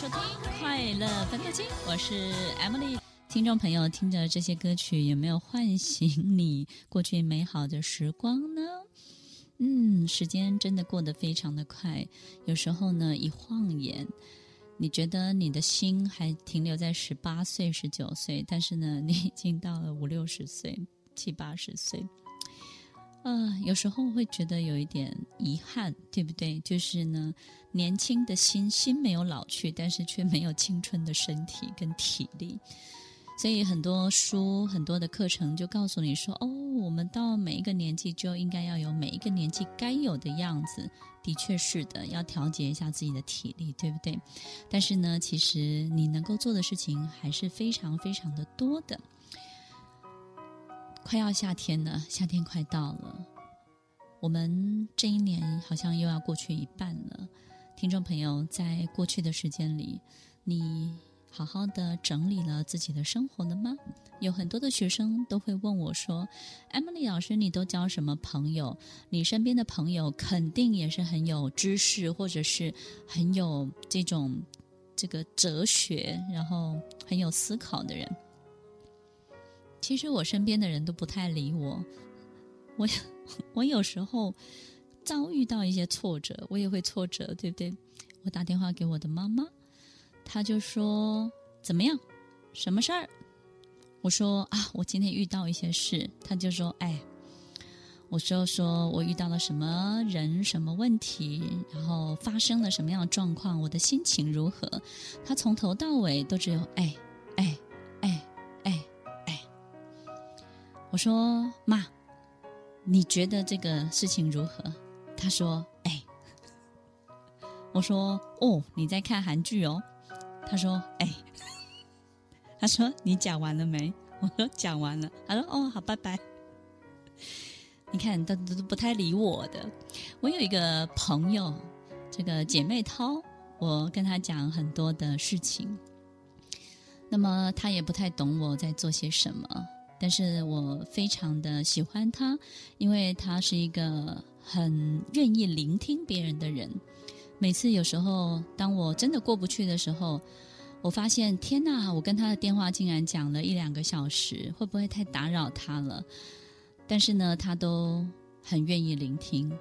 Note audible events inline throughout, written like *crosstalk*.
收听《快乐分多金》，我是 Emily。听众朋友，听着这些歌曲，有没有唤醒你过去美好的时光呢？嗯，时间真的过得非常的快，有时候呢，一晃眼，你觉得你的心还停留在十八岁、十九岁，但是呢，你已经到了五六十岁、七八十岁。呃，有时候会觉得有一点遗憾，对不对？就是呢，年轻的心心没有老去，但是却没有青春的身体跟体力。所以很多书、很多的课程就告诉你说：“哦，我们到每一个年纪就应该要有每一个年纪该有的样子。”的确是的，要调节一下自己的体力，对不对？但是呢，其实你能够做的事情还是非常非常的多的。快要夏天了，夏天快到了，我们这一年好像又要过去一半了。听众朋友，在过去的时间里，你好好的整理了自己的生活了吗？有很多的学生都会问我说：“Emily 老师，你都交什么朋友？你身边的朋友肯定也是很有知识，或者是很有这种这个哲学，然后很有思考的人。”其实我身边的人都不太理我，我 *laughs* 我有时候遭遇到一些挫折，我也会挫折，对不对？我打电话给我的妈妈，她就说怎么样，什么事儿？我说啊，我今天遇到一些事，她就说哎，我就说我遇到了什么人、什么问题，然后发生了什么样的状况，我的心情如何？她从头到尾都只有哎哎哎哎哎。我说妈，你觉得这个事情如何？他说：哎。*laughs* 我说哦，你在看韩剧哦。他说：哎。*laughs* 他说：你讲完了没？*laughs* 我说讲完了。他说：哦，好，拜拜。你看，都都不太理我的。我有一个朋友，这个姐妹涛，我跟她讲很多的事情，那么她也不太懂我在做些什么。但是我非常的喜欢他，因为他是一个很愿意聆听别人的人。每次有时候当我真的过不去的时候，我发现天呐，我跟他的电话竟然讲了一两个小时，会不会太打扰他了？但是呢，他都很愿意聆听。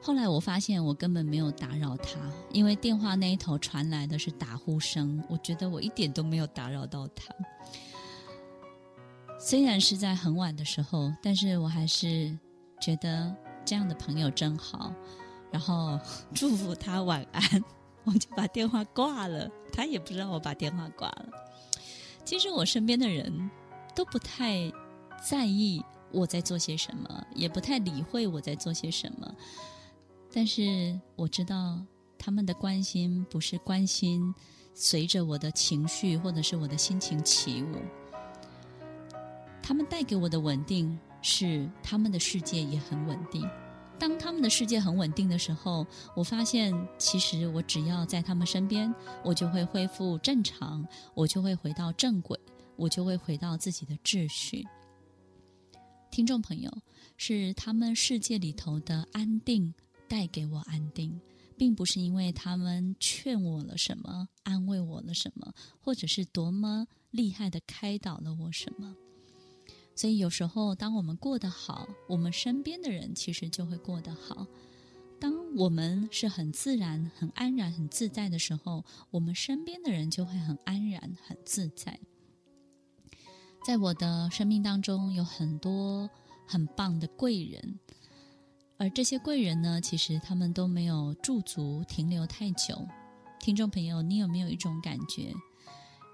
后来我发现我根本没有打扰他，因为电话那一头传来的是打呼声，我觉得我一点都没有打扰到他。虽然是在很晚的时候，但是我还是觉得这样的朋友真好，然后 *laughs* 祝福他晚安，我就把电话挂了。他也不知道我把电话挂了。其实我身边的人都不太在意我在做些什么，也不太理会我在做些什么。但是我知道他们的关心不是关心随着我的情绪或者是我的心情起舞。他们带给我的稳定，是他们的世界也很稳定。当他们的世界很稳定的时候，我发现其实我只要在他们身边，我就会恢复正常，我就会回到正轨，我就会回到自己的秩序。听众朋友，是他们世界里头的安定带给我安定，并不是因为他们劝我了什么，安慰我了什么，或者是多么厉害的开导了我什么。所以有时候，当我们过得好，我们身边的人其实就会过得好。当我们是很自然、很安然、很自在的时候，我们身边的人就会很安然、很自在。在我的生命当中，有很多很棒的贵人，而这些贵人呢，其实他们都没有驻足停留太久。听众朋友，你有没有一种感觉？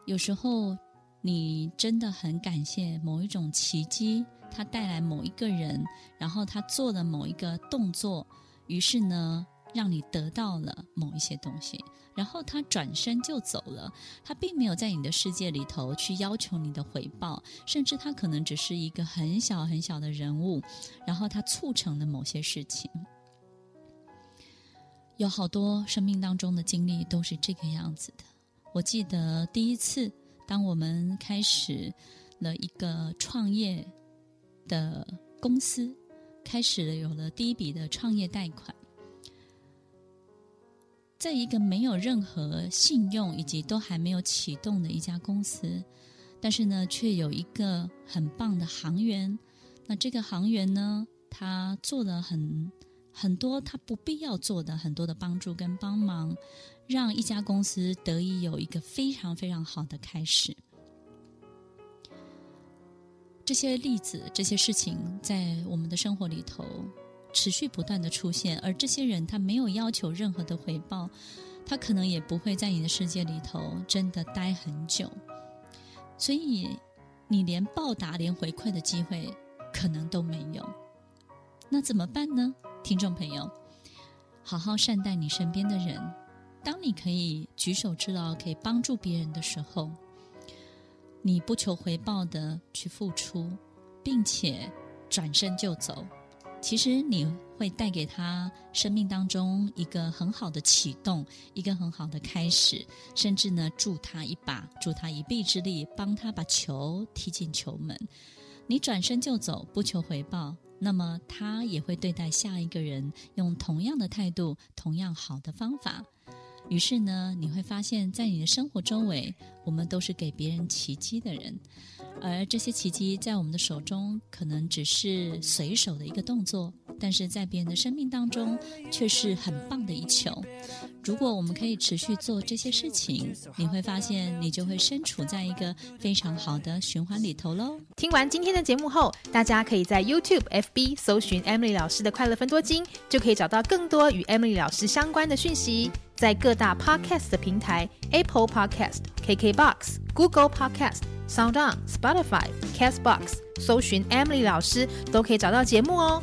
有时候。你真的很感谢某一种奇迹，他带来某一个人，然后他做了某一个动作，于是呢，让你得到了某一些东西，然后他转身就走了，他并没有在你的世界里头去要求你的回报，甚至他可能只是一个很小很小的人物，然后他促成了某些事情。有好多生命当中的经历都是这个样子的。我记得第一次。当我们开始了一个创业的公司，开始了有了第一笔的创业贷款，在一个没有任何信用以及都还没有启动的一家公司，但是呢，却有一个很棒的行员。那这个行员呢，他做了很很多他不必要做的很多的帮助跟帮忙，让一家公司得以有一个非常非常好的开始。这些例子，这些事情，在我们的生活里头持续不断的出现，而这些人他没有要求任何的回报，他可能也不会在你的世界里头真的待很久，所以你连报答、连回馈的机会可能都没有。那怎么办呢？听众朋友，好好善待你身边的人，当你可以举手之劳，可以帮助别人的时候。你不求回报的去付出，并且转身就走，其实你会带给他生命当中一个很好的启动，一个很好的开始，甚至呢助他一把，助他一臂之力，帮他把球踢进球门。你转身就走，不求回报，那么他也会对待下一个人用同样的态度，同样好的方法。于是呢，你会发现在你的生活周围，我们都是给别人奇迹的人，而这些奇迹在我们的手中可能只是随手的一个动作，但是在别人的生命当中却是很棒的一球。如果我们可以持续做这些事情，你会发现你就会身处在一个非常好的循环里头喽。听完今天的节目后，大家可以在 YouTube、FB 搜寻 Emily 老师的快乐分多金，就可以找到更多与 Emily 老师相关的讯息。在各大 Podcast 的平台，Apple Podcast、KKBox、Google Podcast、SoundOn、Spotify、Castbox，搜寻 Emily 老师都可以找到节目哦。